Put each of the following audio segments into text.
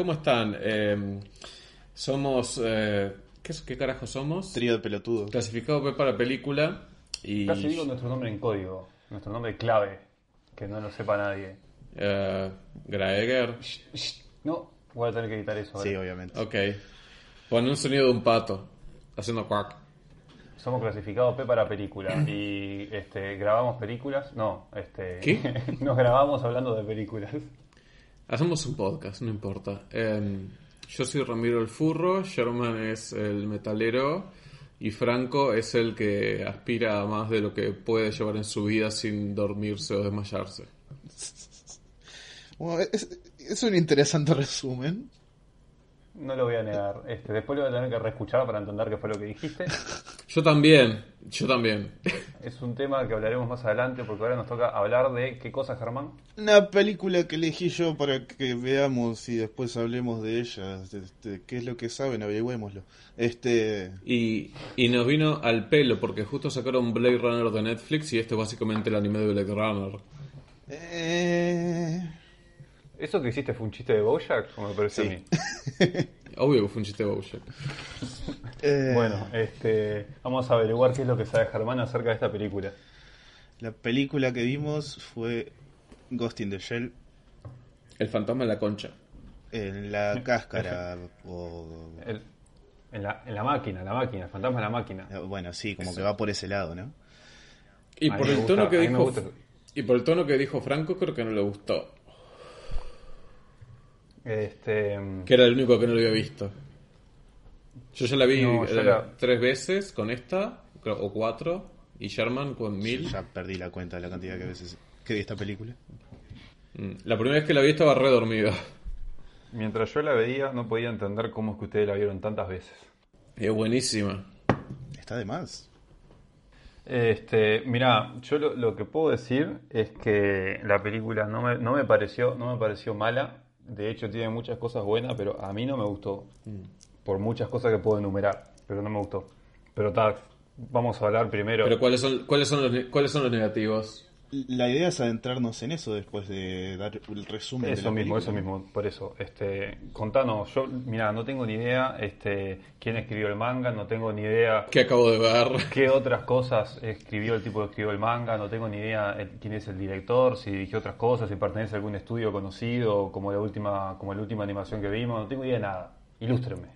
¿cómo están? Eh, somos... eh, ¿qué, ¿Qué carajo somos? Trío de pelotudos. Clasificado P para película y... Casi digo nuestro nombre en código, nuestro nombre clave, que no lo sepa nadie. eh, Graeger. No, voy a tener que editar eso. ahora. Sí, obviamente. Ok. Pon un sonido de un pato haciendo quack. Somos clasificados P para película y este, grabamos películas. No, este, ¿Qué? nos grabamos hablando de películas. Hacemos un podcast, no importa. Eh, yo soy Ramiro el Furro, Sherman es el metalero y Franco es el que aspira a más de lo que puede llevar en su vida sin dormirse o desmayarse. Bueno, es, es un interesante resumen. No lo voy a negar. Este, después lo voy a tener que reescuchar para entender qué fue lo que dijiste. Yo también, yo también. Es un tema que hablaremos más adelante porque ahora nos toca hablar de qué cosa, Germán. Una película que elegí yo para que veamos y después hablemos de ella. Este, ¿Qué es lo que saben? Averigüémoslo. Este. Y, y nos vino al pelo porque justo sacaron Blade Runner de Netflix y este es básicamente el anime de Blade Runner. Eh, ¿Eso que hiciste fue un chiste de Bojack? O me pareció Sí. a mí. Obvio que fue un chiste de Bojack. eh, Bueno, este, vamos a averiguar qué es lo que sabe Germán acerca de esta película. La película que vimos fue Ghost in the Shell. El fantasma de la concha. En la cáscara. o, El- en, la, en la máquina, la máquina, el fantasma de la máquina. bueno, sí, como que va por ese lado, ¿no? Y por el gusta, tono que dijo y por el tono que dijo Franco creo que no le gustó. Este, Que era el único que no lo había visto. Yo ya la vi No, eh, la- tres veces con esta, o cuatro, y Sherman con mil. Ya perdí la cuenta de la cantidad que veces que vi esta película. Mm, La primera vez que la vi estaba re dormida. mientras yo la veía, no podía entender cómo es que ustedes la vieron tantas veces. Es buenísima. Está de más. Este, mira, yo lo, lo que puedo decir es que la película no me, no me pareció, no me pareció mala. De hecho, tiene muchas cosas buenas, pero a mí no me gustó. Por muchas cosas que puedo enumerar, pero no me gustó. Pero ta, vamos a hablar primero. Pero ¿cuáles son, cuáles son, los, cuáles son los negativos? La idea es adentrarnos en eso después de dar el resumen de Eso la mismo, película. eso mismo, por eso. Este, contanos, yo, mira, no tengo ni idea este, quién escribió el manga, no tengo ni idea Que acabo de ver. qué otras cosas escribió el tipo que escribió el manga, no tengo ni idea el- quién es el director, si dirigió otras cosas, si pertenece a algún estudio conocido, como la última, como la última animación que vimos, no tengo idea de nada. Ilústrenme.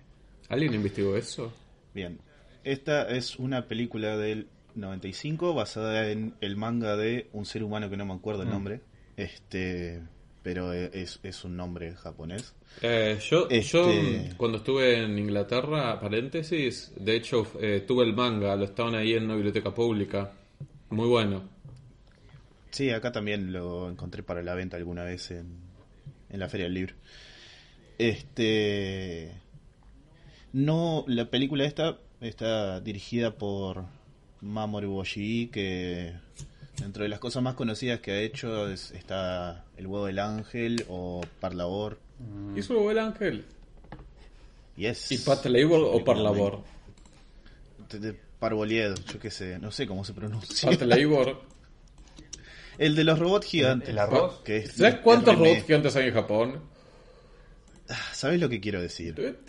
¿Alguien investigó eso? Bien. Esta es una película del 95 basada en el manga de un ser humano que no me acuerdo Mm. el nombre. Este, pero es, es un nombre japonés. Eh, yo, Este- yo mm, cuando estuve en Inglaterra, paréntesis, de hecho eh, tuve el manga, lo estaban ahí en una biblioteca pública. Muy bueno. Sí, acá también lo encontré para la venta alguna vez en, en la Feria del Libro. Este. No, la película esta está dirigida por Mamoru Oshii, que dentro de las cosas más conocidas que ha hecho es- está El huevo del ángel o Parlabor. ¿Y eso el ángel? Yes. ¿Y Pat Labor o Parlabor? de- de Parboliedo, yo qué sé, no sé cómo se pronuncia. Pat Labor. El de los robots gigantes. ¿El arroz? Que es- ¿Sabes cuántos robots gigantes hay en Japón? ¿Sabes lo que quiero decir?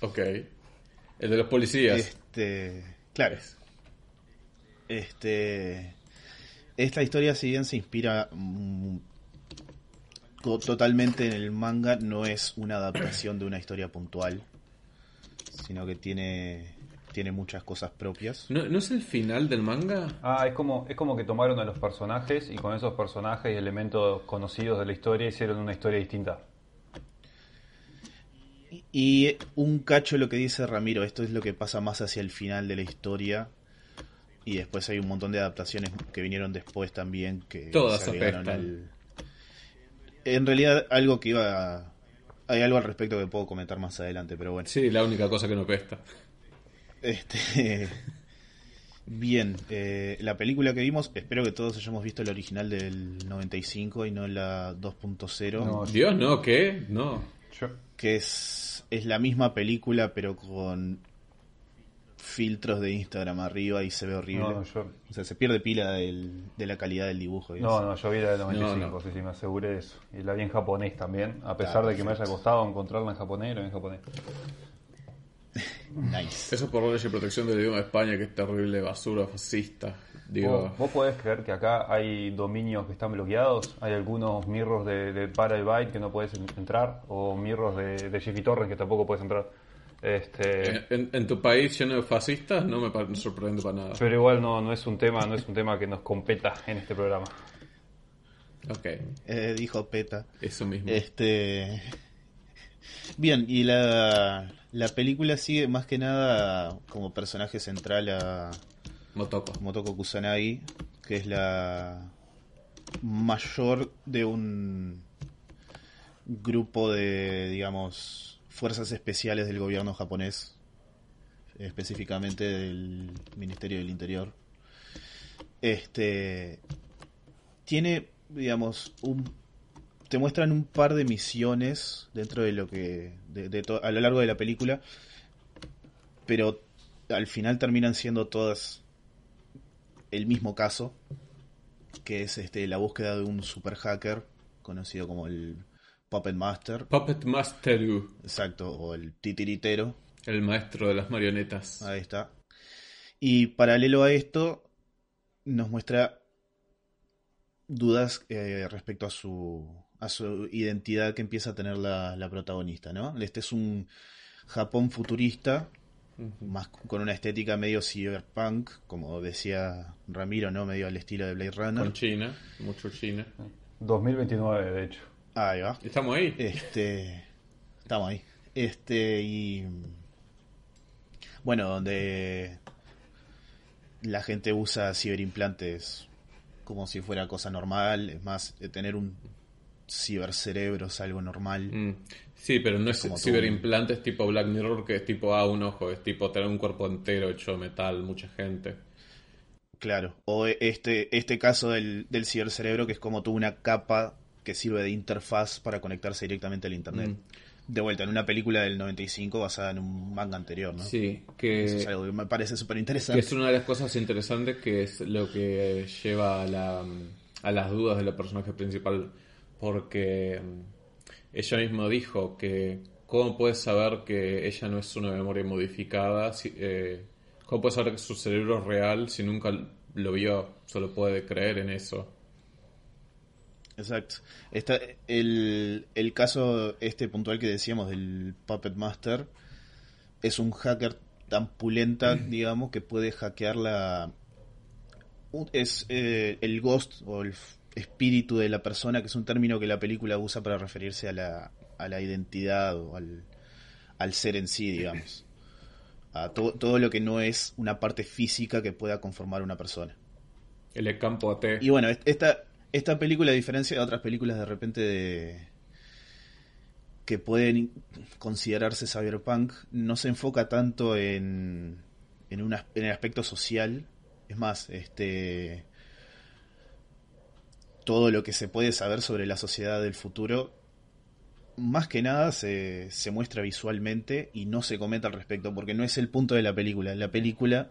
Ok. El de los policías. Este, claro. Este, esta historia, si bien se inspira mm, totalmente en el manga, no es una adaptación de una historia puntual, sino que tiene tiene muchas cosas propias. ¿No, ¿No es el final del manga? Ah, es como, es como que tomaron a los personajes y con esos personajes y elementos conocidos de la historia hicieron una historia distinta. Y un cacho lo que dice Ramiro, esto es lo que pasa más hacia el final de la historia. Y después hay un montón de adaptaciones que vinieron después también que Todas se apestan. al- En realidad algo que iba a- hay algo al respecto que puedo comentar más adelante, pero bueno. Sí, la única cosa que no pesta. Este Bien, eh, la película que vimos, espero que todos hayamos visto el original del 95 y no la 2.0, No, Dios, no, ¿qué? No. Yo, que es, es la misma película pero con filtros de Instagram arriba y se ve horrible. no, no, yo, O sea, se pierde pila del- de la calidad del dibujo. y no, eso. no, yo vi la del 95, No, no. sí, sí, me aseguré de eso. Y la vi en japonés también, a pesar de que me haya costado encontrarla en japonés, la vi en japonés. Nice. Eso por ley y protección del idioma de España, que es terrible basura fascista. Digo, ¿Vos, vos podés creer que acá hay dominios que están bloqueados? Hay algunos mirros de, de Byte que no puedes en- entrar, o mirros de, de Jiffy Torres que tampoco puedes entrar. Este, en, en tu país lleno de fascistas no me sorprende para nada. pero igual no, no es un tema, no es un tema que nos competa en este programa. Ok, Eh, dijo Peta. eso mismo. Este. Bien, y la, la película sigue más que nada como personaje central a Motoko. Motoko Kusanagi, que es la mayor de un grupo de, digamos, fuerzas especiales del gobierno japonés, específicamente del Ministerio del Interior. Este tiene, digamos, un te muestran un par de misiones dentro de lo que de, de a lo largo de la película, pero al final terminan siendo todas el mismo caso, que es este la búsqueda de un super hacker conocido como el Puppet Master, Puppet Masteru, exacto, o el titiritero, el maestro de las marionetas. ahí está. Y paralelo a esto nos muestra dudas eh, respecto a su a su identidad que empieza a tener la, la protagonista, ¿no? Este es un Japón futurista más con una estética medio cyberpunk, como decía Ramiro, ¿no? Medio al estilo de Blade Runner. Con China, mucho China. 2029, de hecho. Ahí va. ¿Estamos ahí? Este. Estamos ahí. Este y. Bueno, donde la gente usa ciberimplantes como si fuera cosa normal. Es más, eh, tener un cibercerebro es algo normal. Mm. Sí, pero no es Como tú. ciberimplantes tipo Black Mirror, que es tipo, ah, un ojo, es tipo tener un cuerpo entero hecho de metal, mucha gente. Claro. O este, este caso del, del cibercerebro, que es como tuvo una capa que sirve de interfaz para conectarse directamente al internet. De vuelta, en una película del 95 basada en un manga anterior, ¿no? Sí, Eso que, es algo que me parece súper interesante. es una de las cosas interesantes que es lo que lleva a, la, a las dudas de la personaje principal, porque mm, ella misma dijo que cómo puedes saber que ella no es una memoria modificada, si- eh, cómo puedes saber que su cerebro es real si nunca lo vio, solo puede creer en eso. Exacto. Está el, el caso este puntual que decíamos del Puppet Master es un hacker tan pulenta, digamos, que puede hackear la es eh, el ghost o el espíritu de la persona, que es un término que la película usa para referirse a la, a la identidad o al, al ser en sí, digamos. A to- todo lo que no es una parte física que pueda conformar una persona. El campo AT. Y bueno, est- esta, esta película, a diferencia de otras películas de repente de que pueden considerarse cyberpunk, no se enfoca tanto en, en, el aspecto social. Es más, este todo lo que se puede saber sobre la sociedad del futuro, más que nada se, muestra visualmente y no se comenta al respecto, porque no es el punto de la película. La película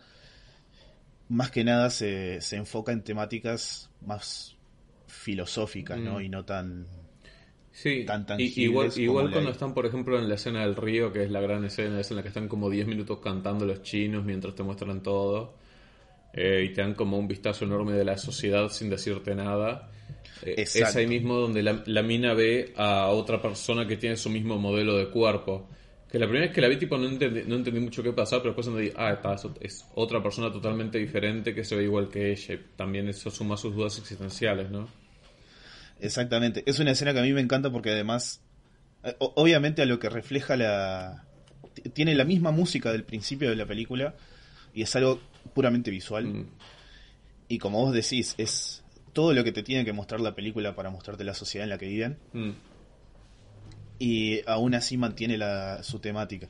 más que nada se enfoca en temáticas más filosóficas, ¿no? Mm. Y no tan... Sí, tan igual, igual cuando están, por ejemplo, en la escena del río, que es la gran escena, es en la que están como 10 minutos cantando los chinos mientras te muestran todo, eh, y te dan como un vistazo enorme de la sociedad sin decirte nada. Eh, es ahí mismo donde la, la mina ve a otra persona que tiene su mismo modelo de cuerpo. Que la primera vez que la vi, tipo, no entendí, no entendí mucho qué pasaba, pero después entendí, ah, está, es, otra persona totalmente diferente que se ve igual que ella. Y también eso suma sus dudas existenciales, ¿no? Exactamente. Es una escena que a mí me encanta porque además Eh, Obviamente a lo que refleja la... Tiene la misma música del principio de la película y es algo puramente visual. Mm. Y como vos decís, es todo lo que te tiene que mostrar la película para mostrarte la sociedad en la que viven. Mm. Y aún así mantiene la, su temática.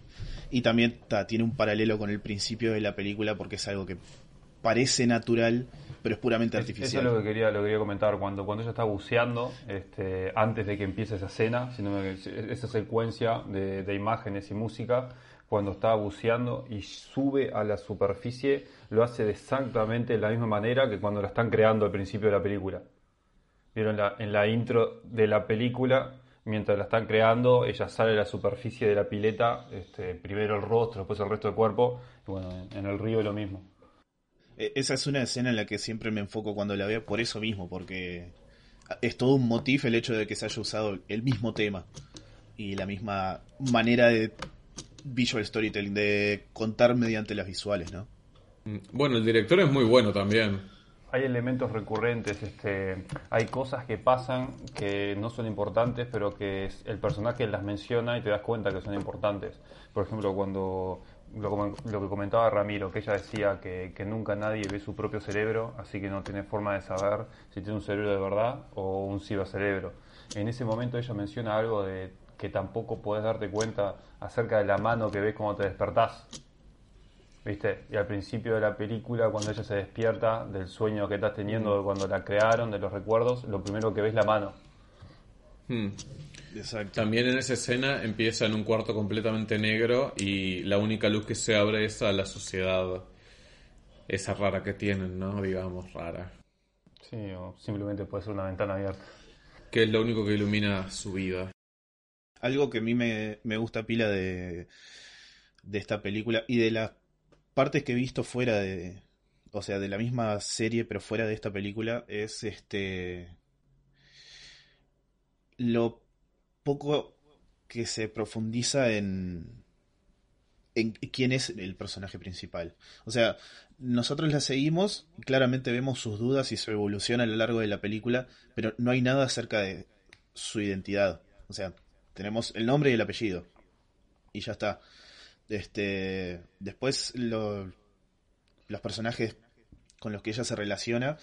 Y también ta, tiene un paralelo con el principio de la película porque es algo que parece natural, pero es puramente Es- Eso artificial. es lo que quería, lo que quería comentar. Cuando, cuando ella está buceando, este, antes de que empiece esa escena, sino que esa secuencia de, de imágenes y música, cuando está buceando y sube a la superficie, lo hace de exactamente la misma manera que cuando la están creando al principio de la película. Vieron la, en la intro de la película, mientras la están creando, ella sale a la superficie de la pileta, este, primero el rostro, después el resto del cuerpo, y bueno, en, el río lo mismo. E- Esa es una escena en la que siempre me enfoco cuando la veo por eso mismo, porque es todo un motif el hecho de que se haya usado el mismo tema y la misma manera de visual storytelling, de contar mediante las visuales, ¿no? Mm. Bueno, el director es muy bueno también. Hay elementos recurrentes, este, hay cosas que pasan que no son importantes, pero que el personaje las menciona y te das cuenta que son importantes. Por ejemplo, cuando lo, lo que comentaba Ramiro, que ella decía que, nunca nadie ve su propio cerebro, así que no tiene forma de saber si tiene un cerebro de verdad o un cibercerebro. En ese momento ella menciona algo de que tampoco puedes darte cuenta acerca de la mano que ves cuando te despertás. ¿Viste? Y al principio de la película, cuando ella se despierta del sueño que estás teniendo de cuando la crearon, de los recuerdos, lo primero que ves es la mano. Mm. Exacto. También en esa escena empieza en un cuarto completamente negro y la única luz que se abre es a la sociedad esa rara que tienen, ¿no? Digamos, rara. Sí, o simplemente puede ser una ventana abierta. Que es lo único que ilumina su vida. Algo que a mí me, me gusta pila de, de esta película y de las partes que he visto fuera de, o sea, de la misma serie, pero fuera de esta película, es este lo poco que se profundiza en en quién es el personaje principal. O sea, nosotros la seguimos claramente vemos sus dudas y su evolución a lo largo de la película, pero no hay nada acerca de su identidad. O sea, tenemos el nombre y el apellido. Y ya está. Este, después lo- los personajes con los que ella se relaciona,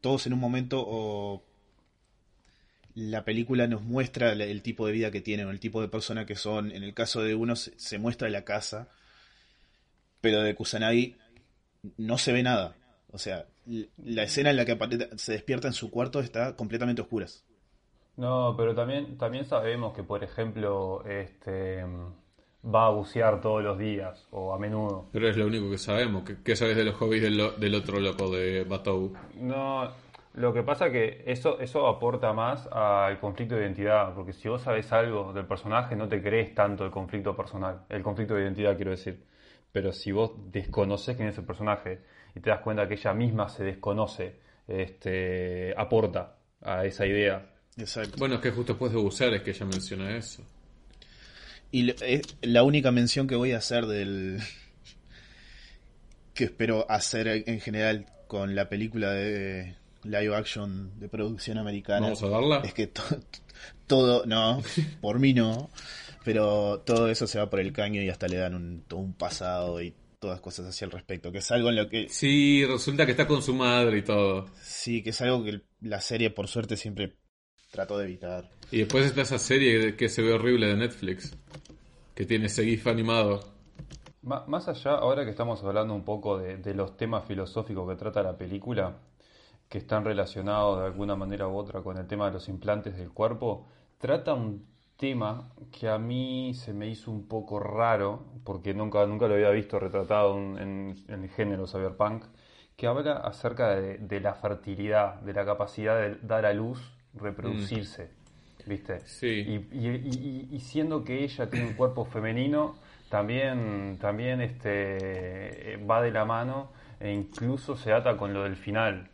todos en un momento o la película nos muestra el, tipo de vida que tienen, o el tipo de persona que son. En el caso de uno se, muestra la casa, pero de Kusanagi no se ve nada. O sea, la escena en la que se despierta en su cuarto está completamente oscuras. No, pero también, también sabemos que, por ejemplo, este, va a bucear todos los días o a menudo. Pero es lo único que sabemos. ¿Qué, qué sabes de los hobbies del, lo- del otro loco de Batou? No, lo que pasa que eso, eso aporta más al conflicto de identidad, porque si vos sabes algo del personaje no te crees tanto el conflicto personal, el conflicto de identidad quiero decir. Pero si vos desconoces quién es el personaje y te das cuenta que ella misma se desconoce, este, aporta a esa idea. Exacto. Bueno, es que justo después de bucear es que ella menciona eso. Y es la única mención que voy a hacer del. que espero hacer en general con la película de live action de producción americana. ¿Vamos a darla? Es que to- todo. No, por mí no. Pero todo eso se va por el caño y hasta le dan un, todo un pasado y todas cosas así al respecto. Que es algo en lo que. Sí, resulta que está con su madre y todo. Sí, que es algo que la serie por suerte siempre trató de evitar. Y después está esa serie que se ve horrible de Netflix. Que tiene ese GIF animado. Ma- Más allá, ahora que estamos hablando un poco de, de los temas filosóficos que trata la película, que están relacionados de alguna manera u otra con el tema de los implantes del cuerpo, trata un tema que a mí se me hizo un poco raro, porque nunca, nunca lo había visto retratado en, en- en el género cyberpunk, que habla acerca de, de la fertilidad, de la capacidad de dar a luz, reproducirse, ¿viste? Sí. Y, y- y- y siendo que ella tiene un cuerpo femenino, también, también este, va de la mano e incluso se ata con lo del final,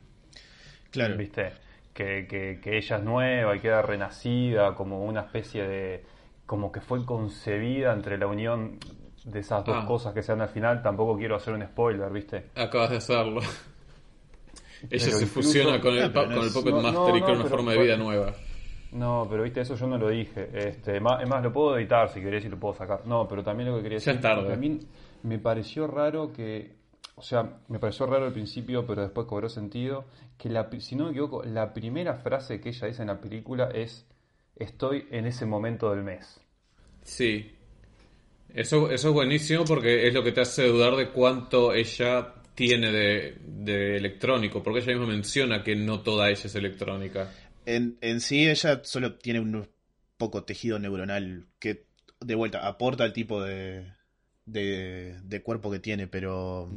Claro. ¿viste? Que, que- que ella es nueva y queda renacida como una especie de... como que fue concebida entre la unión de esas dos Ah. cosas que se dan al final. Tampoco quiero hacer un spoiler, ¿viste? Acabas de hacerlo. Ella Pero se incluso- fusiona con el, no con el Puppet no, Master no, y crea una forma de vida nueva. No, pero viste, eso yo no lo dije. Este, más, es más, lo puedo editar si querés y lo puedo sacar. No, pero también lo que quería Ya decir. es tarde. mí me pareció raro que. O sea, me pareció raro al principio, pero después cobró sentido. Que la, si no me equivoco, la primera frase que ella dice en la película es: Estoy en ese momento del mes. Sí. Eso, eso es buenísimo porque es lo que te hace dudar de cuánto ella tiene de, de electrónico, porque ella misma menciona que no toda ella es electrónica. En, en sí, ella solo tiene un poco tejido neuronal que, de vuelta, aporta el tipo de, de, de cuerpo que tiene, pero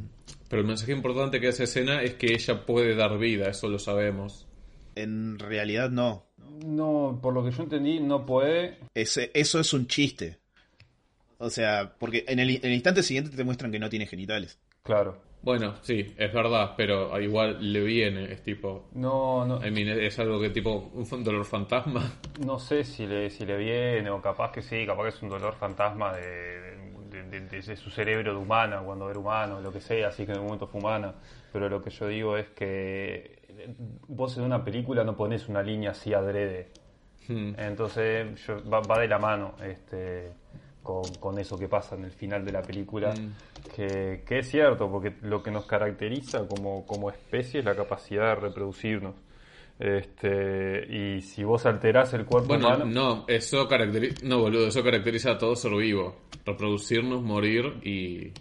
Pero el mensaje importante que hace escena es que ella puede dar vida, eso lo sabemos. en realidad no. No, por lo que yo entendí, no puede. Ese- eso es un chiste. O sea, porque en el, en el instante siguiente te muestran que no tiene genitales. Claro. Bueno, sí, es verdad, pero igual le viene, es tipo... No, no, I mean, es algo que tipo un dolor fantasma. No sé si le, si le viene o capaz que sí, capaz que es un dolor fantasma de, de- de- de- de su cerebro de humana, cuando era humano, lo que sea, así que en el momento fue humana. Pero lo que yo digo es que vos en una película no pones una línea así adrede. Hmm. Entonces yo- va, va de la mano este, con, con eso que pasa en el final de la película, que, que es cierto, porque lo que nos caracteriza como, como especie es la capacidad de reproducirnos. Este, y si vos alterás el cuerpo Bueno, humano, no, eso caracteriza... No, boludo, eso caracteriza a todo ser vivo. Reproducirnos, morir y...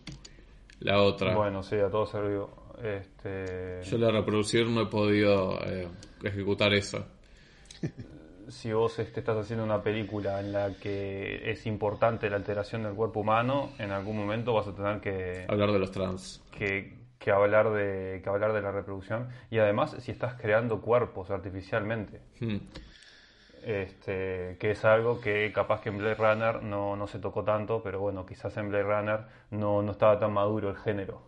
La otra. bueno, sí, a todo ser vivo. Este, Yo la reproducir no he podido eh, ejecutar eso. si vos este, estás haciendo una película en la que es importante la alteración del cuerpo humano, en algún momento vas a tener que, Hablar de los trans. que, que hablar de, que hablar de la reproducción. Y además, si estás creando cuerpos artificialmente, Hmm. este, que es algo que capaz que en Blade Runner no, no se tocó tanto, pero bueno, quizás en Blade Runner no, no estaba tan maduro el género.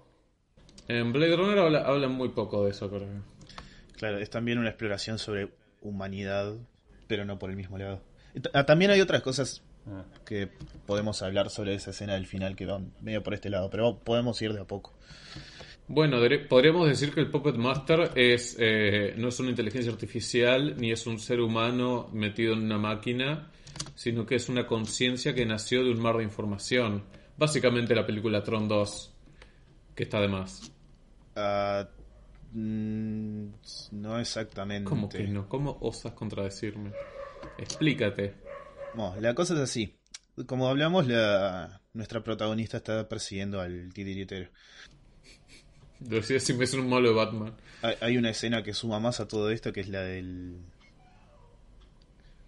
En Blade Runner habla- hablan muy poco de eso, creo. Claro, es también una exploración sobre humanidad, pero no por el mismo lado. Ah, También hay otras cosas Ah. que podemos hablar sobre esa escena del final que van medio por este lado, pero podemos ir de a poco. Bueno, podríamos decir que el Puppet Master es, eh, no es una inteligencia artificial ni es un ser humano metido en una máquina, sino que es una conciencia que nació de un mar de información. Básicamente la película Tron 2, que está de más. Ah, mm, no exactamente. ¿Cómo que no? ¿Cómo osas contradecirme? Explícate. No, la cosa es así. Como hablamos, la, nuestra protagonista está persiguiendo al titiritero. Decía si me es un malo de Batman. Hay, hay una escena que suma más a todo esto, que es la del...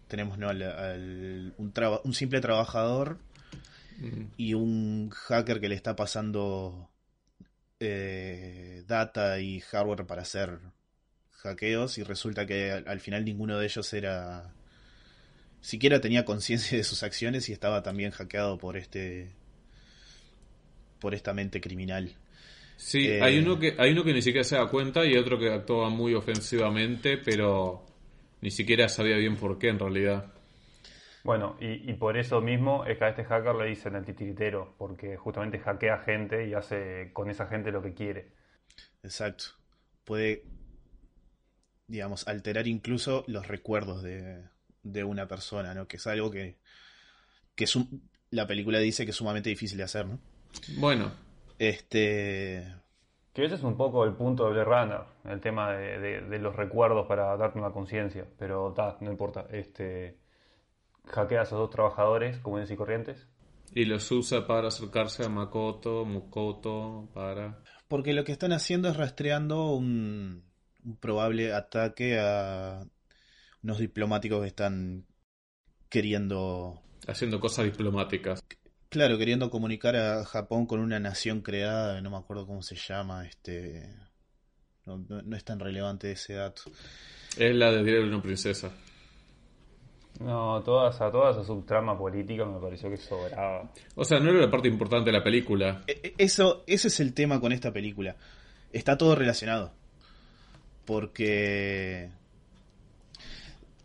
Tenemos, ¿no? Al, al- un, traba- un simple trabajador y un hacker que le está pasando eh, data y hardware para hacer hackeos y resulta que al, al final ninguno de ellos era... Siquiera tenía conciencia de sus acciones y estaba también hackeado por este... por esta mente criminal. Sí, Eh, hay uno que hay uno que ni siquiera se da cuenta y otro que actúa muy ofensivamente, pero ni siquiera sabía bien por qué en realidad. Bueno, y, y por eso mismo es que a este hacker le dicen el titiritero, porque justamente hackea gente y hace con esa gente lo que quiere. Exacto. Puede, digamos, alterar incluso los recuerdos de, de una persona, ¿no? Que es algo que, que es un- la película dice que es sumamente difícil de hacer, ¿no? Bueno, Este, Que ese es un poco el punto de Blade Runner, el tema de, de- de los recuerdos para darte una conciencia, pero ta, no importa. Este, hackea a esos dos trabajadores comunes y corrientes. y los usa para acercarse a Makoto, Mukoto, para... porque lo que están haciendo es rastreando un, un probable ataque a unos diplomáticos que están queriendo haciendo cosas diplomáticas. Claro, queriendo comunicar a Japón con una nación creada, no me acuerdo cómo se llama, este... No, no- no es tan relevante ese dato. Es la de Diario de una princesa. No, toda esa, toda esa subtrama política me pareció que sobraba. O sea, no era la parte importante de la película. E- e- Eso, ese es el tema con esta película. Está todo relacionado. Porque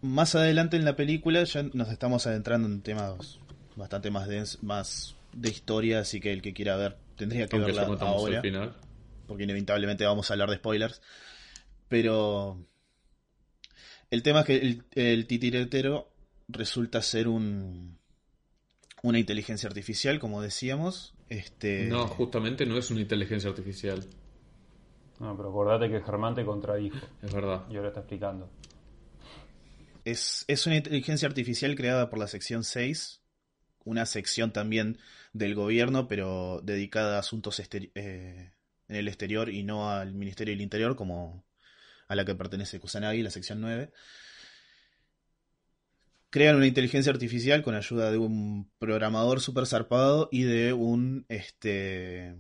más adelante en la película ya nos estamos adentrando en temas bastante más dens- más de historia, así que el que quiera ver tendría que Aunque verla ahora. al final. porque inevitablemente vamos a hablar de spoilers. Pero El tema es que el, el titiretero resulta ser un una inteligencia artificial, como decíamos. Este, No, justamente no es una inteligencia artificial. No, pero acordate que Germán te contradijo. Es verdad. Y ahora está explicando. es, es una inteligencia artificial creada por la sección 6, una sección también del gobierno, pero dedicada a asuntos eh, en el exterior y no al Ministerio del Interior, como a la que pertenece Kusanagi, la sección 9. Crean una inteligencia artificial con ayuda de un programador super zarpado y de un este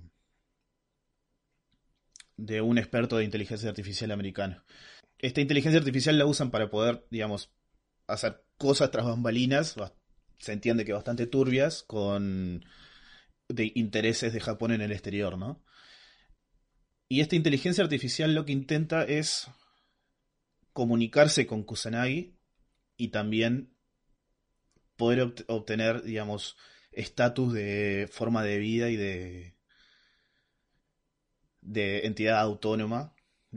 de un experto de inteligencia artificial americano. Esta inteligencia artificial la usan para poder, digamos, hacer cosas tras bambalinas, se entiende que bastante turbias, con de intereses de Japón en el exterior, ¿no? Y esta inteligencia artificial lo que intenta es comunicarse con Kusanagi y también poder obt- obtener, digamos, estatus de forma de vida y de de entidad autónoma.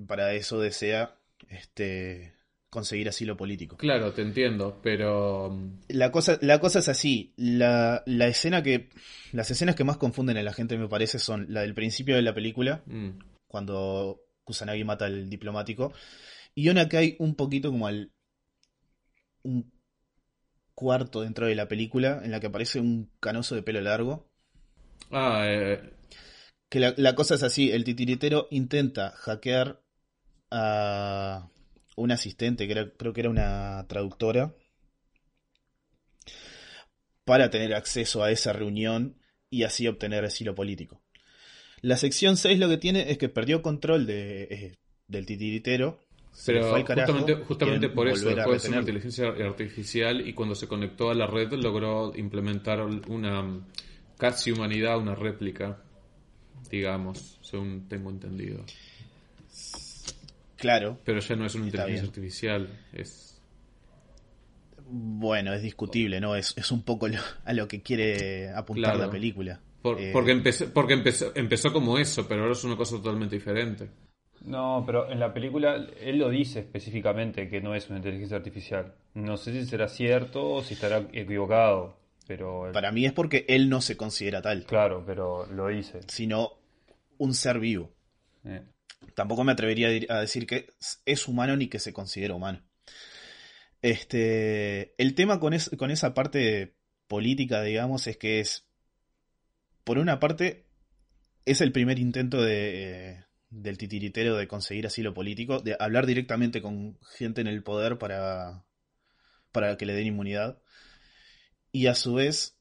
Para eso desea este conseguir asilo político. Claro, te entiendo, pero mm, La cosa, la cosa es así. La, la escena que. Las escenas que más confunden a la gente, me parece, son la del principio de la película, mm, cuando Kusanagi mata al diplomático. Y una que hay un poquito como al. un cuarto dentro de la película, en la que aparece un canoso de pelo largo. ah, eh, Que la, la cosa es así, el titiritero intenta hackear a un asistente, que era- creo que era una traductora, para tener acceso a esa reunión y así obtener asilo político. La sección 6 lo que tiene es que perdió control de, eh, del titiritero. Pero fue carajo, justamente, por eso ser una inteligencia artificial y cuando se conectó a la red logró implementar una casi humanidad, una réplica, digamos, según tengo entendido. Claro, Pero ya no es una inteligencia artificial, es bueno, es discutible, ¿no? Es, es un poco lo- a lo que quiere apuntar Claro. la película. por- Eh, porque empezó, porque empezó, empezó como eso, pero ahora es una cosa totalmente diferente. No, pero en la película él lo dice específicamente que no es una inteligencia artificial. No sé si será cierto o si estará equivocado, pero Para mí es porque él no se considera tal, claro, pero lo dice. sino un ser vivo. Eh, Tampoco me atrevería a decir que es humano ni que se considera humano. Este, el tema con, es- con esa parte política, digamos, es que es, por una parte, es el primer intento de, del titiritero de conseguir asilo político, de hablar directamente con gente en el poder para, para que le den inmunidad. Y a su vez,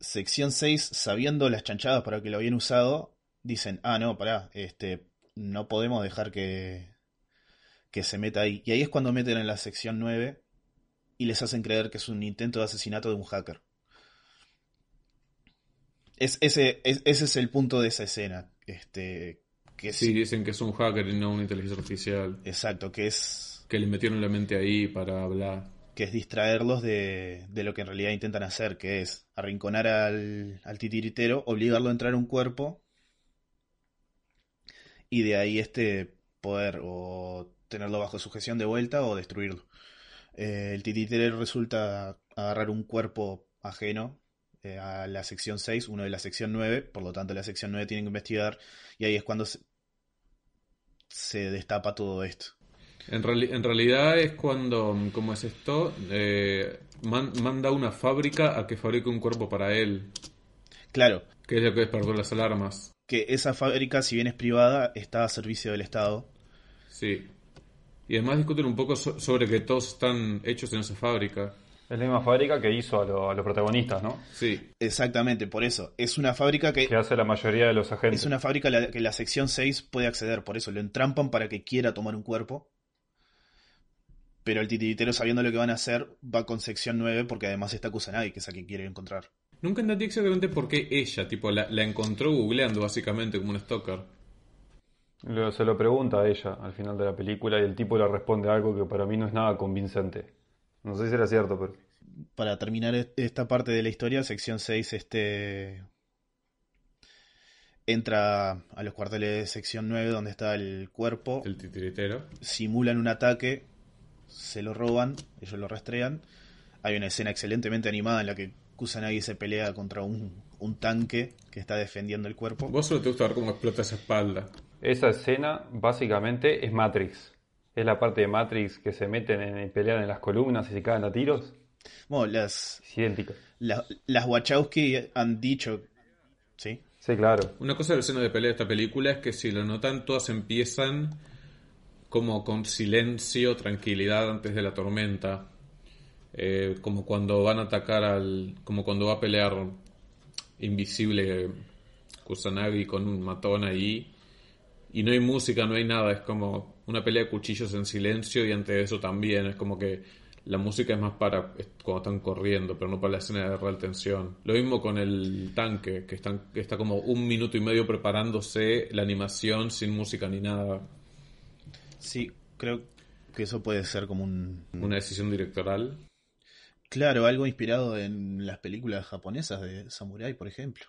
sección 6, sabiendo las chanchadas para que lo habían usado, dicen, ah, no, pará, este, no podemos dejar que, que se meta ahí. Y ahí es cuando meten en la sección 9 y les hacen creer que es un intento de asesinato de un hacker. Es, ese, es- ese es el punto de esa escena. Este, que Sí, sí, dicen que es un hacker y no una inteligencia artificial. exacto, que es, Que le metieron la mente ahí para hablar. que es distraerlos de, de lo que en realidad intentan hacer, que es arrinconar al, al titiritero, obligarlo a entrar a un cuerpo y de ahí este poder o tenerlo bajo sujeción de vuelta o destruirlo. Eh, el titiritero resulta agarrar un cuerpo ajeno eh, a la sección 6, uno de la sección 9, por lo tanto la sección 9 tiene que investigar y ahí es cuando se, destapa todo esto. En, reali- en realidad es cuando, ¿cómo es esto? Eh, man- manda una fábrica a que fabrique un cuerpo para él, Claro, que es lo que despertó las alarmas. que esa fábrica, si bien es privada, está a servicio del Estado. Sí. Y además discuten un poco so- sobre que todos están hechos en esa fábrica. Es la misma fábrica que hizo a, lo- a los protagonistas, ¿no? Sí. Exactamente, por eso. Es una fábrica que Que hace la mayoría de los agentes. es una fábrica a la que la sección 6 puede acceder, por eso lo entrampan para que quiera tomar un cuerpo. Pero el titiritero, sabiendo lo que van a hacer, va con sección 9 porque además está Kusanagi, que es a quien quiere encontrar. Nunca entendí exactamente por qué ella, tipo, la, la encontró googleando básicamente como un stalker. Lo- se lo pregunta a ella al final de la película y el tipo le responde algo que para mí no es nada convincente. No sé si era cierto, pero... Para terminar est- esta parte de la historia, sección 6 este entra a los cuarteles de sección 9 donde está el cuerpo, El titiritero. simulan un ataque se lo roban, ellos lo rastrean. Hay una escena excelentemente animada en la que Kusanagi se pelea contra un, un tanque que está defendiendo el cuerpo. Vos solo te gusta ver cómo explota esa espalda. Esa escena básicamente es Matrix. Es la parte de Matrix que se meten en, y pelean en las columnas y se caen a tiros. Bueno, las, Es idéntica. las, las Wachowski han dicho, ¿sí? Sí, claro. Una cosa de la escena de pelea de esta película es que si lo notan, todas empiezan como con silencio, tranquilidad antes de la tormenta. Eh, como cuando van a atacar al. como cuando va a pelear Invisible Kusanagi con un matón ahí. Y no hay música, no hay nada. Es como una pelea de cuchillos en silencio y antes de eso también. Es como que la música es más para cuando están corriendo, pero no para la escena de real tensión. Lo mismo con el tanque, que, están, que está como un minuto y medio preparándose la animación sin música ni nada. Sí, creo que eso puede ser como un... Una decisión directoral. Claro, algo inspirado en las películas japonesas de Samurai, por ejemplo.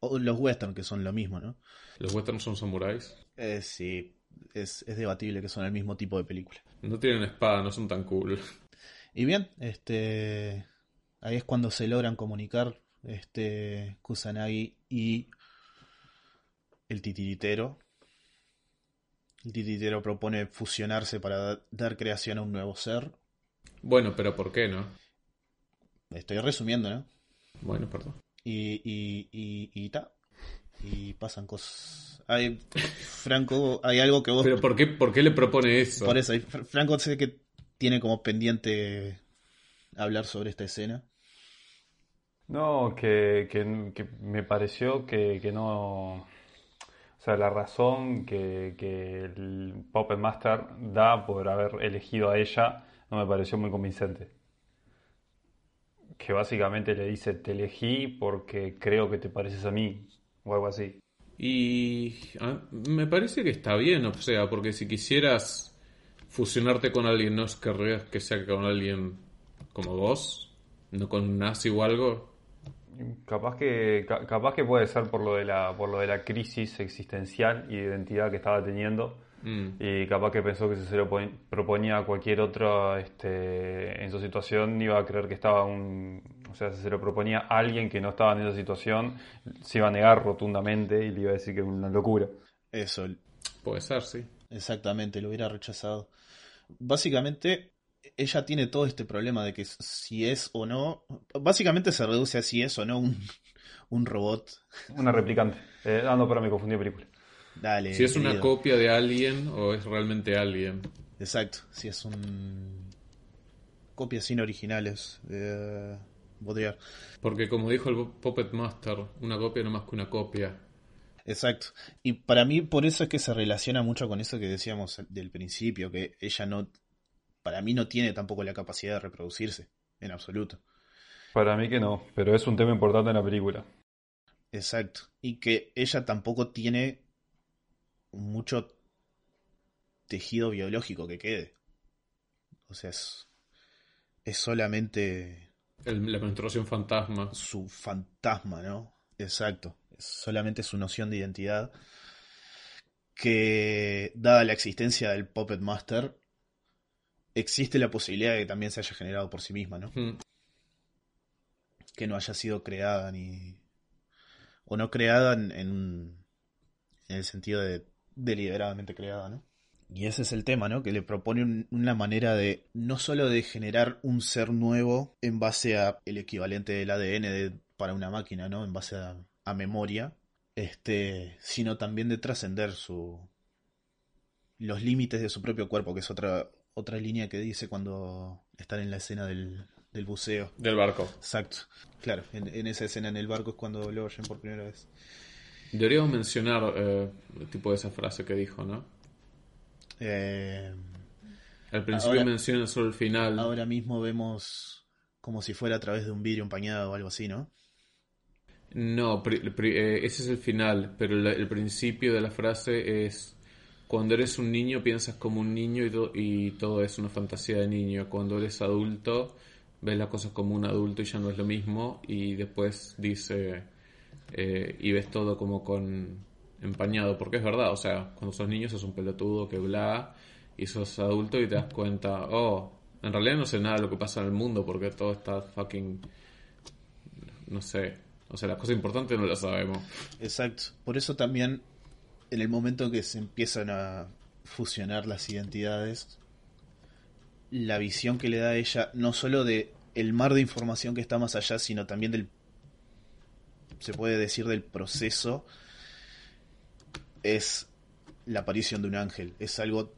O los western, que son lo mismo, ¿no? Los westerns son samuráis. Eh, sí, es, es debatible que son el mismo tipo de película. No tienen espada, no son tan cool. Y bien, este ahí es cuando se logran comunicar este Kusanagi y el titiritero. El titiritero propone fusionarse para da- dar creación a un nuevo ser. Bueno, pero ¿por qué no? Estoy resumiendo, ¿no? Bueno, perdón. Y, y, y, y ta. Y pasan cosas. Hay, Franco, hay algo que vos. Pero ¿por qué, por qué le propone eso? Por eso, Franco sé que tiene como pendiente hablar sobre esta escena. No, que, que- que me pareció que, que no. O sea, la razón que, que el Puppet Master da por haber elegido a ella no me pareció muy convincente. Que básicamente le dice: Te elegí porque creo que te pareces a mí, o algo así. Y ah, me parece que está bien, o sea, porque si quisieras fusionarte con alguien, no es querrías que sea con alguien como vos, no con un nazi o algo. Capaz que, ca- capaz que puede ser por lo de la, por lo de la crisis existencial y de identidad que estaba teniendo. Mm. Y capaz que pensó que si se lo pon- proponía a cualquier otro este, en su situación, iba a creer que estaba un. O sea, si se lo proponía a alguien que no estaba en esa situación, se iba a negar rotundamente y le iba a decir que era una locura. Eso, Puede ser, sí. exactamente, lo hubiera rechazado. Básicamente, ella tiene todo este problema de que si es o no. Básicamente se reduce a si es o no un, un robot. Una replicante. Eh, ah, no, pero me confundí de película. Dale. Si es una copia de alguien o es realmente alguien. Exacto, si es un. Copia sin originales de Porque como dijo el Puppet Master, una copia no más que una copia. Exacto. Y para mí, por eso es que se relaciona mucho con eso que decíamos del principio, que ella no. Para mí no tiene tampoco la capacidad de reproducirse, en absoluto. Para mí que no, pero es un tema importante en la película. Exacto. Y que ella tampoco tiene mucho tejido biológico que quede. O sea, es, es solamente El- la menstruación fantasma. su fantasma, ¿no? Exacto. Es solamente su noción de identidad. Que, dada la existencia del Puppet Master, existe la posibilidad de que también se haya generado por sí misma, ¿no? Mm. que no haya sido creada ni o no creada en, en, en el sentido de deliberadamente creada, ¿no? Y ese es el tema, ¿no? Que le propone un- una manera de no solo de generar un ser nuevo en base a el equivalente del ADN de- para una máquina, ¿no? En base a, a memoria, este, sino también de trascender su los límites de su propio cuerpo, que es otra otra línea que dice cuando están en la escena del, del buceo. Del barco. Exacto. Claro, en, en esa escena en el barco es cuando lo oyen por primera vez. Deberíamos mencionar eh, el tipo de esa frase que dijo, ¿no? Eh, Al principio Ahora- menciona solo el final. ahora mismo vemos como si fuera a través de un vidrio empañado o algo así, ¿no? No, pri- pri- eh, ese es el final, pero el principio de la frase es cuando eres un niño piensas como un niño y todo es una fantasía de niño. Cuando eres adulto ves las cosas como un adulto y ya no es lo mismo y después dice eh, y ves todo como con empañado, porque es verdad, o sea, cuando sos niño sos un pelotudo que bla y sos adulto y te das cuenta, oh, En realidad no sé nada de lo que pasa en el mundo porque todo está fucking... No sé. O sea, las cosas importantes no las sabemos. Exacto. Por eso también, en el momento que se empiezan a fusionar las identidades, la visión que le da a ella, no solo de el mar de información que está más allá, sino también del, se puede decir, del proceso, es la aparición de un ángel. Es algo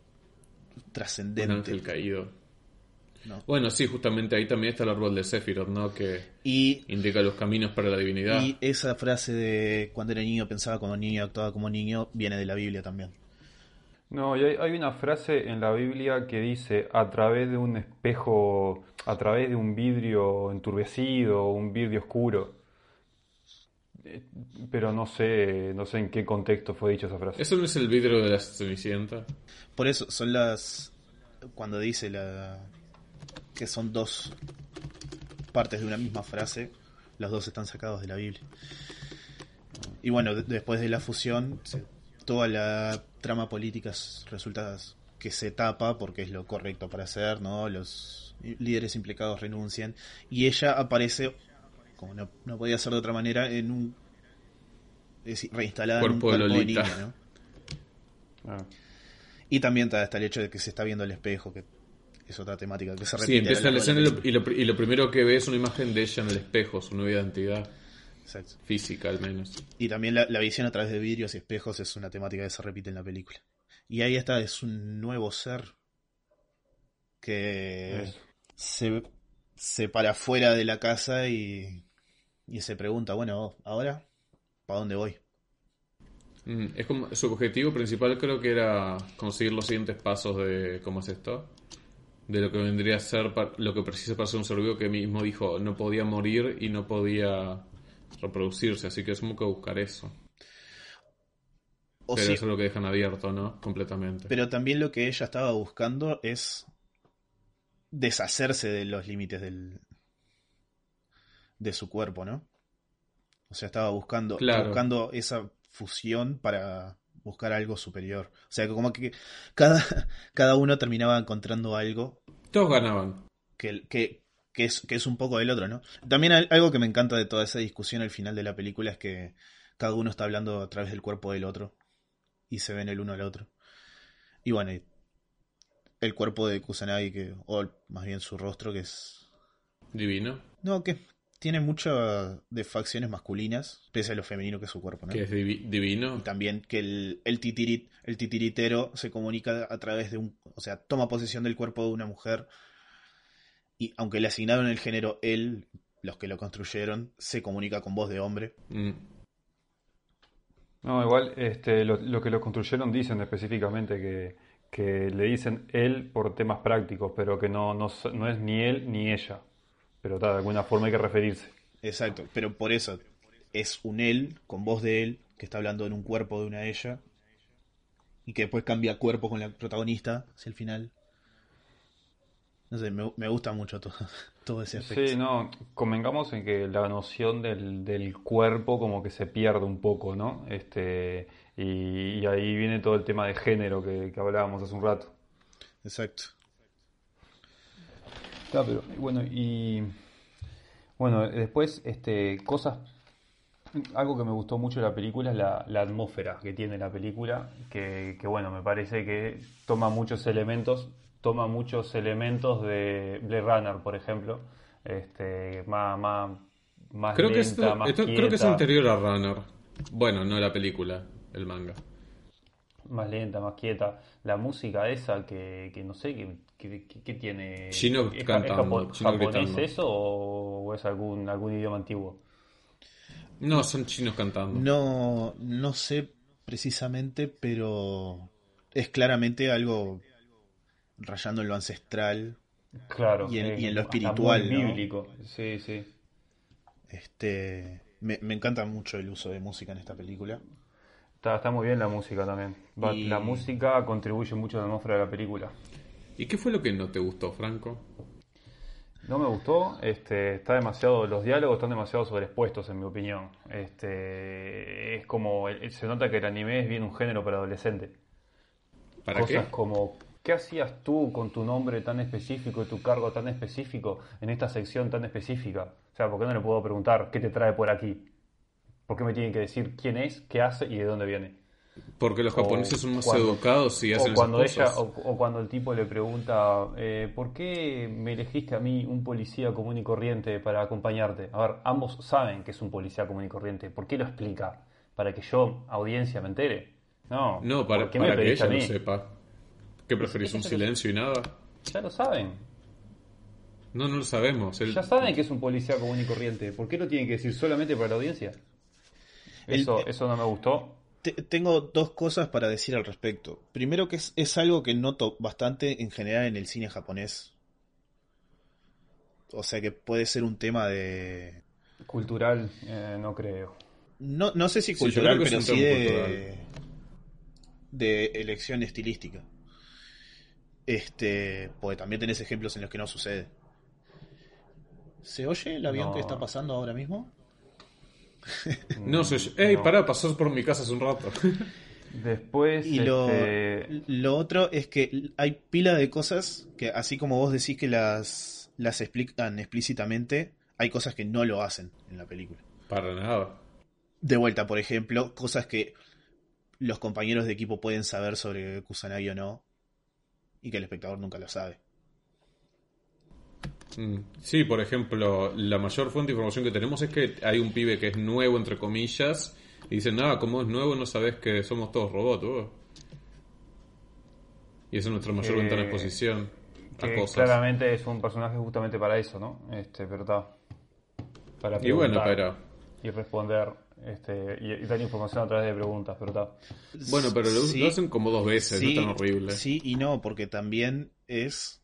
Un trascendente. ángel caído. ¿no? Bueno, sí, justamente ahí también está el árbol de Sephiroth, ¿no? Que Y, indica los caminos para la divinidad. y esa frase de cuando era niño pensaba como niño, actuaba como niño, viene de la Biblia también. No, y hay, hay una frase en la Biblia que dice a través de un espejo, a través de un vidrio enturbecido, un vidrio oscuro. Pero no sé, no sé en qué contexto fue dicha esa frase. ¿Eso no es el vidrio de la Cenicienta? Por eso son las. Cuando dice la. que son dos partes de una misma frase, los dos están sacados de la Biblia. Y bueno, de- después de la fusión, toda la trama política resulta que se tapa porque es lo correcto para hacer, ¿no? Los líderes implicados renuncian. Y ella aparece, como no, no podía ser de otra manera, en un. es decir, reinstalada Cuerpo en un cuerpo de niña, ¿no? Ah. Y también está, está el hecho de que se está viendo el espejo, que es otra temática que se repite. Sí, empieza la escena y lo, película. y, lo, y lo primero que ve es una imagen de ella en el espejo, su nueva identidad Exacto. física al menos. Y también la, la visión a través de vidrios y espejos es una temática que se repite en la película. Y ahí está, es un nuevo ser que Eso. se, se para fuera de la casa y, y se pregunta, bueno, ahora, ¿para dónde voy? Mm, es como su objetivo principal creo que era conseguir los siguientes pasos de cómo es esto, de lo que vendría a ser lo que precisa para ser un ser vivo que mismo dijo no podía morir y no podía reproducirse, así que es como que buscar eso. O pero sí, eso es lo que dejan abierto, ¿no? Completamente. pero también lo que ella estaba buscando es deshacerse de los límites del de su cuerpo, ¿no? O sea, estaba buscando, Claro. buscando esa fusión para buscar algo superior. O sea, como que cada, cada uno terminaba encontrando algo Todos ganaban. que, que, que es, que es un poco del otro, ¿no? También al- algo que me encanta de toda esa discusión al final de la película es que cada uno está hablando a través del cuerpo del otro y se ven el uno al otro. Y bueno, y el cuerpo de Kusanagi, que, o más bien su rostro, que es... Divino. No, que tiene muchas de facciones masculinas, pese a lo femenino que es su cuerpo, ¿no? Que es divi- divino. Y también que el, el, titirit, el titiritero se comunica a través de un... O sea, toma posesión del cuerpo de una mujer y aunque le asignaron el género él, los que lo construyeron, se comunica con voz de hombre. Mm. No, igual este, lo, lo que lo construyeron dicen específicamente que, que le dicen él por temas prácticos, pero que no, no, no es ni él ni ella. Pero ta, de alguna forma hay que referirse. Exacto, pero por eso es un él con voz de él que está hablando en un cuerpo de una ella y que después cambia cuerpo con la protagonista hacia el final. No sé, me, me gusta mucho todo, todo ese aspecto. Sí, no, convengamos en que la noción del, del cuerpo como que se pierde un poco, ¿no? Este, y, y ahí viene todo el tema de género que, que hablábamos hace un rato. Exacto. Claro, pero bueno, y bueno, después este cosas algo que me gustó mucho de la película es la, la atmósfera que tiene la película, que, que, bueno, me parece que toma muchos elementos, toma muchos elementos de Blade Runner, por ejemplo, este más, más, más Creo, que es, lenta, más esto- creo que es anterior a Runner. Bueno, no la película, el manga. más lenta, más quieta. La música esa que, que no sé, que, que, tiene... Chino ¿Es, cantando, es japo- chino japonés gritando. eso o, o es algún, algún idioma antiguo? No, son chinos cantando. No, no sé precisamente, pero es claramente algo rayando en lo ancestral. Claro, Y en- y en lo espiritual, muy ¿no? bíblico. Sí, sí. Este, me, me encanta mucho el uso de música en esta película. Está, está muy bien la música también. Y- La música contribuye mucho a la atmósfera de la película. ¿Y qué fue lo que no te gustó, Franco? No me gustó, este, está demasiado, los diálogos están demasiado sobreexpuestos en mi opinión. Este, es como, el- se nota que el anime es bien un género para adolescente. ¿Para Cosas qué? como, ¿qué hacías tú con tu nombre tan específico y tu cargo tan específico en esta sección tan específica? O sea, ¿por qué no le puedo preguntar qué te trae por aquí? ¿Por qué me tienen que decir quién es, qué hace y de dónde viene? Porque los japoneses son más cuando- educados y hacen o cuando esas ella o, o cuando el tipo le pregunta eh, ¿por qué me elegiste a mí un policía común y corriente para acompañarte? A ver, ambos saben que es un policía común y corriente. ¿Por qué lo explica? ¿Para que yo, audiencia, me entere? No, No, para, ¿por qué me para que ella mí? sepa. ¿Qué preferís, un silencio y nada? Ya lo saben. No, no lo sabemos. Ya saben que es un policía común y corriente. ¿Por qué lo tienen que decir solamente para la audiencia? El- Eso, eso no me gustó. Te- tengo dos cosas para decir al respecto. Primero que es, es algo que noto bastante en general en el cine japonés. O sea que puede ser un tema de... Cultural, eh, no creo. No, no sé si cultural, pero sí de... De elección estilística. Este... Porque también tenés ejemplos en los que no sucede. ¿Se oye el avión No. que está pasando ahora mismo? No sé. ¡Ey, No. pará! Pasás por mi casa hace un rato. Después, Y lo, este, lo otro es que hay pila de cosas que, así como vos decís que las, las explican explícitamente, hay cosas que no lo hacen en la película. Para nada. De vuelta, por ejemplo, cosas que los compañeros de equipo pueden saber sobre Kusanagi o no, y que el espectador nunca lo sabe. Mm. Sí, por ejemplo, la mayor fuente de información que tenemos es que hay un pibe que es nuevo, entre comillas, y dicen, nada, como es nuevo no sabes que somos todos robots, vos". Y esa es nuestra mayor Eh, ventana de exposición a que cosas. claramente es un personaje justamente para eso, ¿no? Este, pero está. Para Y bueno, preguntar pero... y responder este, y, y dar información a través de preguntas, pero está. Bueno, pero lo, Sí, lo hacen como dos veces, sí, no tan horrible. Sí y no, porque también es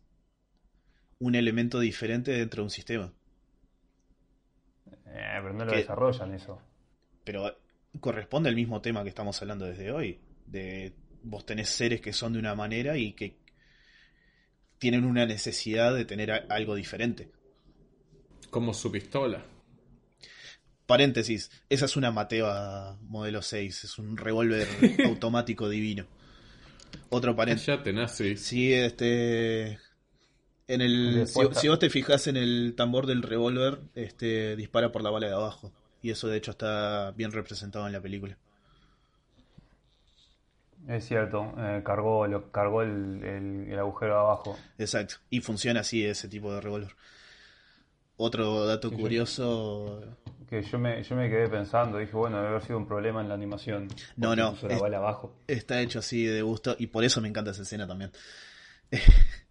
un elemento diferente dentro de un sistema. Eh, pero no lo Que- desarrollan eso. Pero corresponde al mismo tema que estamos hablando desde hoy. De vos tenés seres que son de una manera y que tienen una necesidad de tener a- algo diferente. Como su pistola. Paréntesis, esa es una Mateva modelo 6, es un revólver automático divino. Otro paréntesis. Nazi. Sí, este. En el, Después si, vos te fijas en el tambor del revólver, este dispara por la bala de abajo. Y eso de hecho está bien representado en la película. Es cierto, eh, cargó, lo, cargó el, el- el agujero de abajo. Exacto. Y funciona así ese tipo de revólver. Otro dato Sí, curioso. Que yo me, yo me quedé pensando, dije, bueno, debe haber sido un problema en la animación. No, no, puso la es- bala abajo. Está hecho así de gusto y por eso me encanta esa escena también.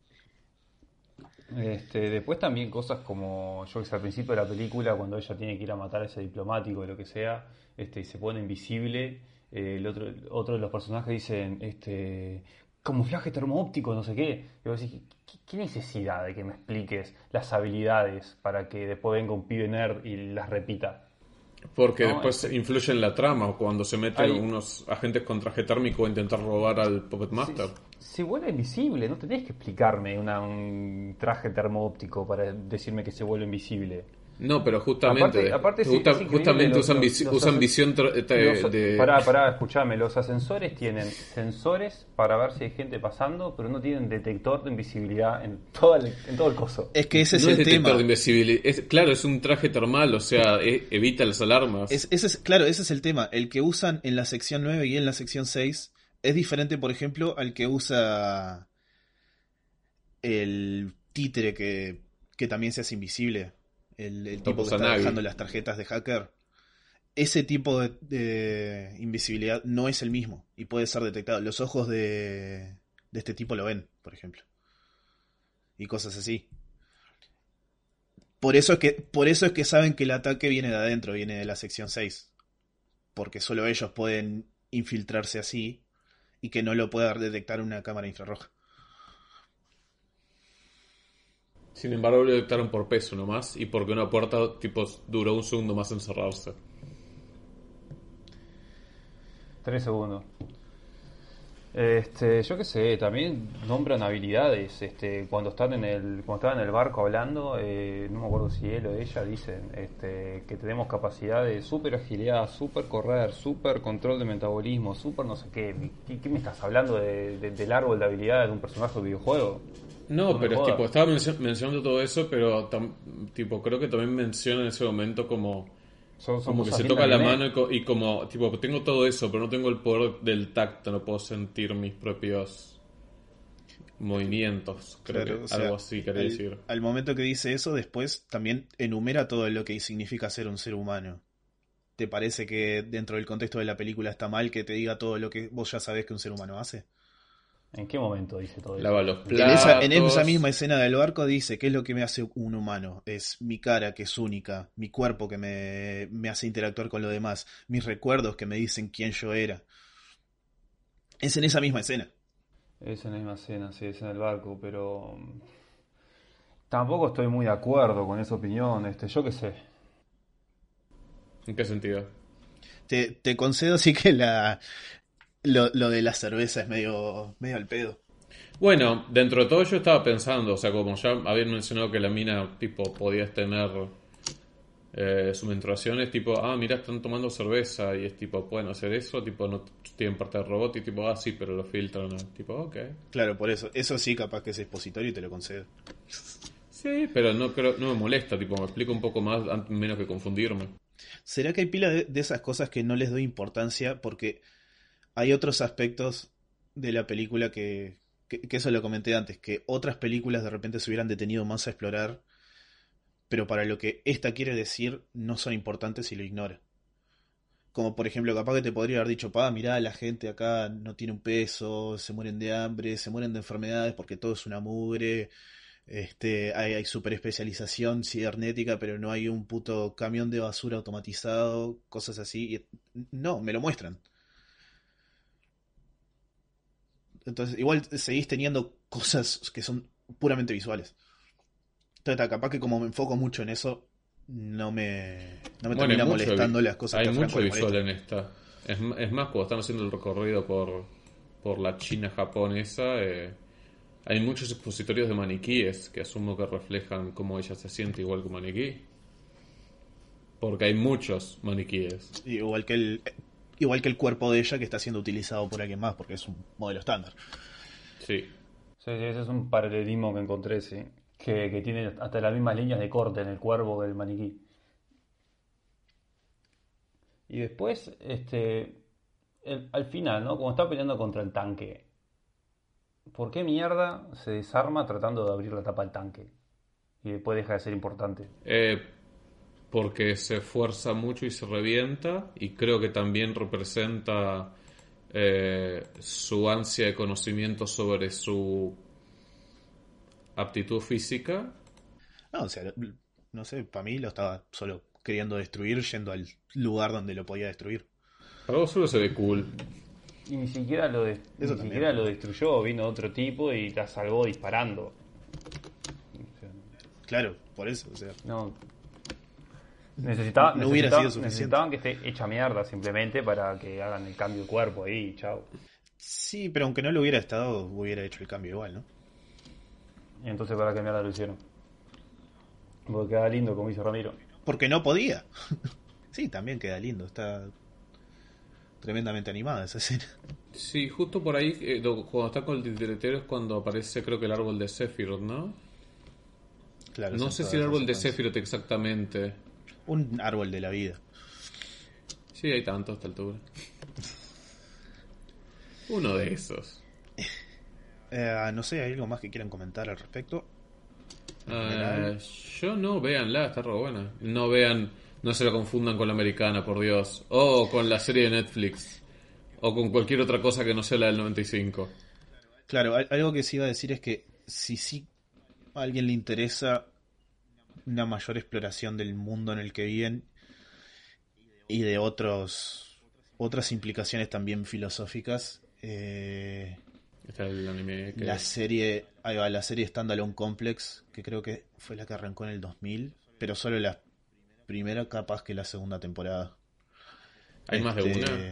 Este, después también cosas como, yo que sé, al principio de la película, cuando ella tiene que ir a matar a ese diplomático o lo que sea, este, y se pone invisible, eh, el otro, otro de los personajes dicen, este, camuflaje termoóptico, no sé qué. Y vos decís, ¿qué, qué necesidad de que me expliques las habilidades para que después venga un pibe nerd y las repita? Porque No, después influye en la trama cuando se meten unos agentes con traje térmico a intentar robar al Puppet Master. Se vuelve invisible, no tenés que explicarme una- un traje termoóptico para decirme que se vuelve invisible. No, pero justamente, Aparte- aparte sí, justa- es increíble justamente los- usan, los- usan visión tra- te- Los- de... Pará, pará, escuchame, los ascensores tienen sensores para ver si hay gente pasando, pero no tienen detector de invisibilidad en, toda el- en todo el coso. Es que ese es no el es detector tema. de invisibilidad. Es, claro, es un traje termal, o sea, e- evita las alarmas. Es- ese es, claro, ese es el tema. El que usan en la sección 9 y en la sección 6 es diferente, por ejemplo, al que usa el títere que, que también se hace invisible. El, el tipo que está dejando las tarjetas de hacker. Ese tipo de, de invisibilidad no es el mismo y puede ser detectado. Los ojos de, de este tipo lo ven, por ejemplo. Y cosas así. Por eso, es que, por eso es que saben que el ataque viene de adentro, viene de la sección 6. Porque solo ellos pueden infiltrarse así y que no lo pueda detectar una cámara infrarroja. Sin embargo, lo detectaron por peso nomás y porque una puerta tipo duró un segundo más en cerrarse. Tres segundos. Este, yo qué sé, también nombran habilidades. Este, cuando están en el, cuando están en el barco hablando, eh, no me acuerdo si él o ella dicen este, que tenemos capacidad de super agilidad, super correr, super control de metabolismo, super no sé qué. ¿Qué, qué me estás hablando de, de- del árbol de habilidades de un personaje de videojuego? No, pero es tipo, estaba mencio- mencionando todo eso, pero tam- tipo, creo que también menciona en ese momento como, Son, son como que se toca la mano y, co- y como, tipo, tengo todo eso, pero no tengo el poder del tacto, no puedo sentir mis propios movimientos. Creo Claro, que o sea, algo así quería al, decir. al momento que dice eso, después también enumera todo lo que significa ser un ser humano. ¿Te parece que dentro del contexto de la película está mal que te diga todo lo que vos ya sabés que un ser humano hace? ¿En qué momento dice todo eso? Lava los En platos. esa, en esa misma escena del barco dice, ¿qué es lo que me hace un humano? Es mi cara, que es única, mi cuerpo que me, me hace interactuar con lo demás, mis recuerdos que me dicen quién yo era. Es en esa misma escena. Es en la misma escena, sí, es en el barco, pero mm, tampoco estoy muy de acuerdo con esa opinión. Este, yo qué sé. ¿En qué sentido? Te, te concedo sí que la, lo, lo de la cerveza es medio, medio al pedo. Bueno, dentro de todo yo estaba pensando, o sea, como ya habían mencionado que la mina, tipo, podías tener eh, su menstruación, es tipo, ah, mira, están tomando cerveza, y es tipo, pueden hacer eso, tipo, no tienen parte del robot, y tipo, ah, sí, pero lo filtran, ¿no? tipo, ok. Claro, por eso. Eso sí, capaz que es expositorio y te lo concedo. Sí, pero no creo, no me molesta, tipo, me explico un poco más, menos que confundirme. ¿Será que hay pila de, de esas cosas que no les doy importancia? Porque hay otros aspectos de la película que, que, eso lo comenté antes, que otras películas de repente se hubieran detenido más a explorar, pero para lo que esta quiere decir no son importantes y lo ignora. Como por ejemplo, capaz que te podría haber dicho, pa, mirá, la gente acá no tiene un peso, se mueren de hambre, se mueren de enfermedades porque todo es una mugre, este, hay, hay super especialización cibernética, pero no hay un puto camión de basura automatizado, cosas así. no, me lo muestran. Entonces, igual seguís teniendo cosas que son puramente visuales. Entonces, capaz que como me enfoco mucho en eso, no me, no me Bueno, hay termina molestando las cosas Hay que Franco mucho visual en esta. Es, es más, cuando están haciendo el recorrido por, por la China japonesa, eh, hay muchos expositorios de maniquíes que asumo que reflejan cómo ella se siente igual que un maniquí. Porque hay muchos maniquíes. Igual que el, igual que el cuerpo de ella que está siendo utilizado por alguien más, porque es un modelo estándar. Sí. Sí, sí, ese es un paralelismo que encontré, sí. Que, que tiene hasta las mismas líneas de corte en el cuervo del maniquí. Y después, este, el- al final, ¿no? Como está peleando contra el tanque, ¿por qué mierda se desarma tratando de abrir la tapa del tanque? Y después deja de ser importante. Eh, porque se esfuerza mucho y se revienta. Y creo que también representa eh, su ansia de conocimiento sobre su aptitud física. No, o sea, no sé, para mí lo estaba solo queriendo destruir yendo al lugar donde lo podía destruir. Para vos solo se ve cool. Y ni siquiera lo, de- ni siquiera lo destruyó, vino otro tipo y la salvó disparando. Claro, por eso, o sea, No. Necesitaba, No hubiera necesitaba- sido suficiente. necesitaban que esté hecha mierda simplemente para que hagan el cambio de cuerpo ahí, chao. sí, pero aunque no lo hubiera estado, hubiera hecho el cambio igual, ¿no? Y entonces para qué mierda lo hicieron. Porque queda lindo, como dice Ramiro. Porque no podía. sí, también queda lindo, está tremendamente animada esa escena. Sí, justo por ahí, eh, do- cuando está con el titiritero es cuando aparece creo que el árbol de Sephiroth, ¿no? Claro, No sé si el árbol de. Sephiroth exactamente. Un árbol de la vida. Sí, hay tanto a esta altura. Uno de esos. Eh, no sé, ¿hay algo más que quieran comentar al respecto? Ah, yo no, véanla, está re buena. No vean, no se la confundan con la americana, por Dios. O con la serie de Netflix. O con cualquier otra cosa que no sea la del 95. Claro, al- algo que sí iba a decir es que si sí a alguien le interesa una mayor exploración del mundo en el que viven y de otros otras implicaciones también filosóficas, eh, Está el anime que... la serie, ahí va, la serie Standalone Complex, que creo que fue la que arrancó en el 2000, pero solo la primera capaz que la segunda temporada. ¿Hay más de Este, una?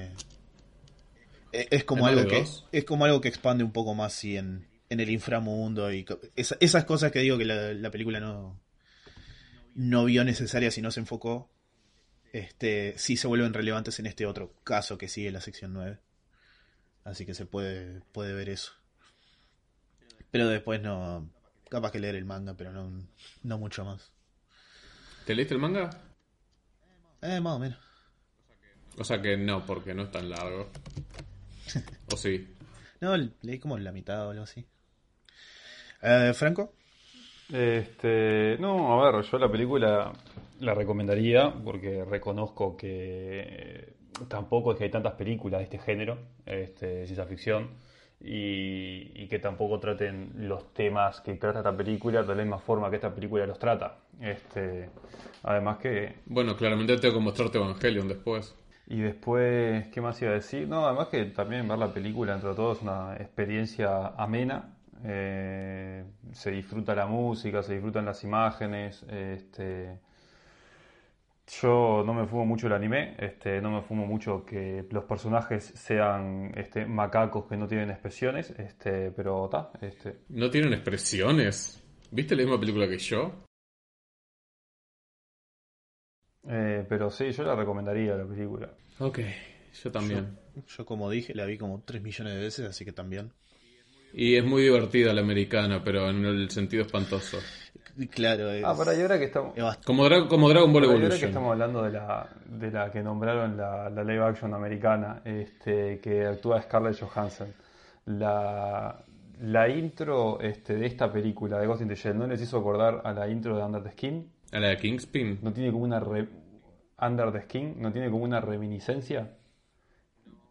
Eh, Es como ¿Hay más algo que dos? es como algo que expande un poco más sí, en, en el inframundo y esas cosas que digo que la, la película no no vio necesarias y no se enfocó este sí se vuelven relevantes en este otro caso que sigue la sección 9 así que se puede puede ver eso pero después no capaz que leer el manga pero no no mucho más ¿Te leíste el manga? eh más o menos O sea que no, porque no es tan largo. ¿O sí? no leí como la mitad o algo así Eh, Franco Este, no, a ver, yo la película la recomendaría porque reconozco que tampoco es que hay tantas películas de este género, este, de ciencia ficción, y, y que tampoco traten los temas que trata esta película de la misma forma que esta película los trata. Este, además que Bueno, claramente tengo que mostrarte Evangelion después. y después, ¿qué más iba a decir? No, además que también ver la película entre todos es una experiencia amena. Eh, se disfruta la música, se disfrutan las imágenes. Este, yo no me fumo mucho el anime, este, no me fumo mucho que los personajes sean este, macacos que no tienen expresiones, este, pero está, este, No tienen expresiones. ¿Viste la misma película que yo? eh, pero sí, yo la recomendaría la película. Ok, yo también. yo como dije la vi como 3 millones de veces así que también Y es muy divertida la americana, pero en el sentido espantoso. claro es, Ah, para y ahora que estamos, Como, Dra- como Dragon Ball Pero ahora que Evolution. estamos hablando de la, de la que nombraron la, la live action americana, este, que actúa Scarlett Johansson, la, la intro este, de esta película de Ghost in the Shell, ¿no les hizo acordar a la intro de Under the Skin? ¿A la de Kingspin? ¿No tiene como una re- Under the Skin? ¿No tiene como una reminiscencia?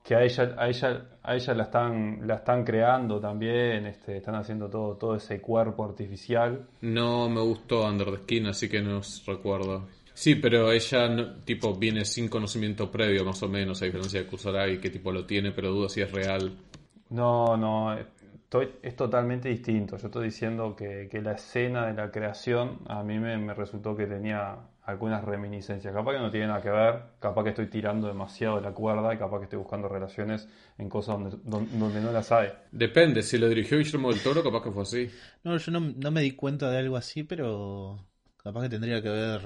Que a ella, a ella, a ella la están, la están creando también, este, están haciendo todo, todo ese cuerpo artificial. No me gustó Under the Skin, así que no os recuerdo. Sí, pero ella no- tipo viene sin conocimiento previo, más o menos, a diferencia de Kusaragi, que tipo lo tiene, pero dudo si es real. No, no, estoy, es totalmente distinto. Yo estoy diciendo que, que la escena de la creación a mí me, me resultó que tenía algunas reminiscencias. Capaz que no tiene nada que ver, capaz que estoy tirando demasiado de la cuerda y capaz que estoy buscando relaciones en cosas donde, don- donde no las hay. Depende, si lo dirigió Guillermo del Toro, capaz que fue así. No, yo no, no me di cuenta de algo así, pero capaz que tendría que ver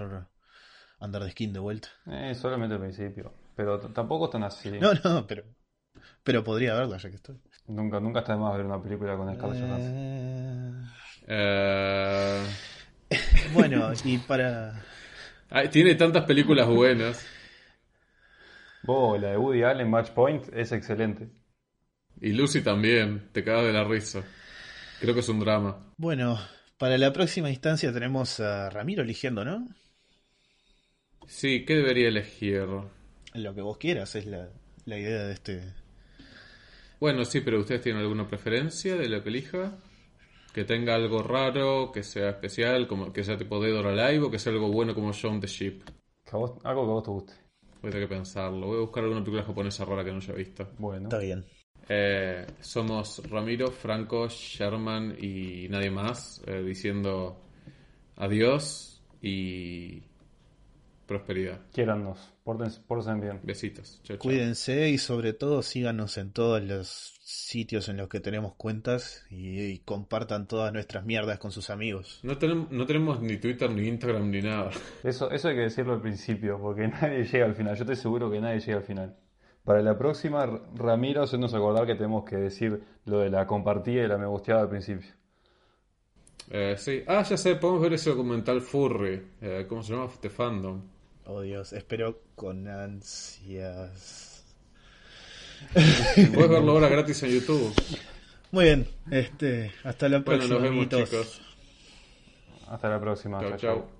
Under the Skin de vuelta. Eh, solamente al principio. Pero tampoco están así. No, no, pero pero podría verla ya que estoy. Nunca, nunca está de más ver una película con Scarlett Johansson. Eh, Eh, bueno, y para ay, tiene tantas películas buenas. Vos, la de Woody Allen, Match Point, es excelente. Y Lucy también, te cagas de la risa. Creo que es un drama. bueno, para la próxima instancia tenemos a Ramiro eligiendo, ¿no? Sí, ¿qué debería elegir? Lo que vos quieras es la, la idea de este. Bueno, sí, pero ¿ustedes tienen alguna preferencia de lo que elija? Que tenga algo raro, que sea especial, como que sea tipo Dead or Alive, o que sea algo bueno como Shaun the Sheep. Que a vos- algo que a vos te guste. Voy a tener que pensarlo. Voy a buscar alguna película japonesa rara que no haya visto. Bueno. Está bien. Eh, somos Ramiro, Franco, Sherman y nadie más eh, diciendo adiós y prosperidad. Quiérannos. Pórtense, pórtense bien. Besitos. Chao, chao. Cuídense y sobre todo síganos en todos los sitios en los que tenemos cuentas y, y compartan todas nuestras mierdas con sus amigos. No, tenemos, no tenemos ni Twitter, ni Instagram, ni nada. Eso, eso hay que decirlo al principio, porque nadie llega al final. Yo estoy seguro que nadie llega al final. Para la próxima, Ramiro, hacernos acordar que tenemos que decir lo de la compartida y la me gusteada al principio. Eh, sí. Ah, ya sé, podemos ver ese documental Furry. Eh, ¿Cómo se llama? The Fandom. Oh Dios, espero con ansias. Puedes verlo ahora gratis en YouTube. Muy bien, este, hasta la Bueno, próxima. nos vemos, chicos. Hasta la próxima. Chao. chao.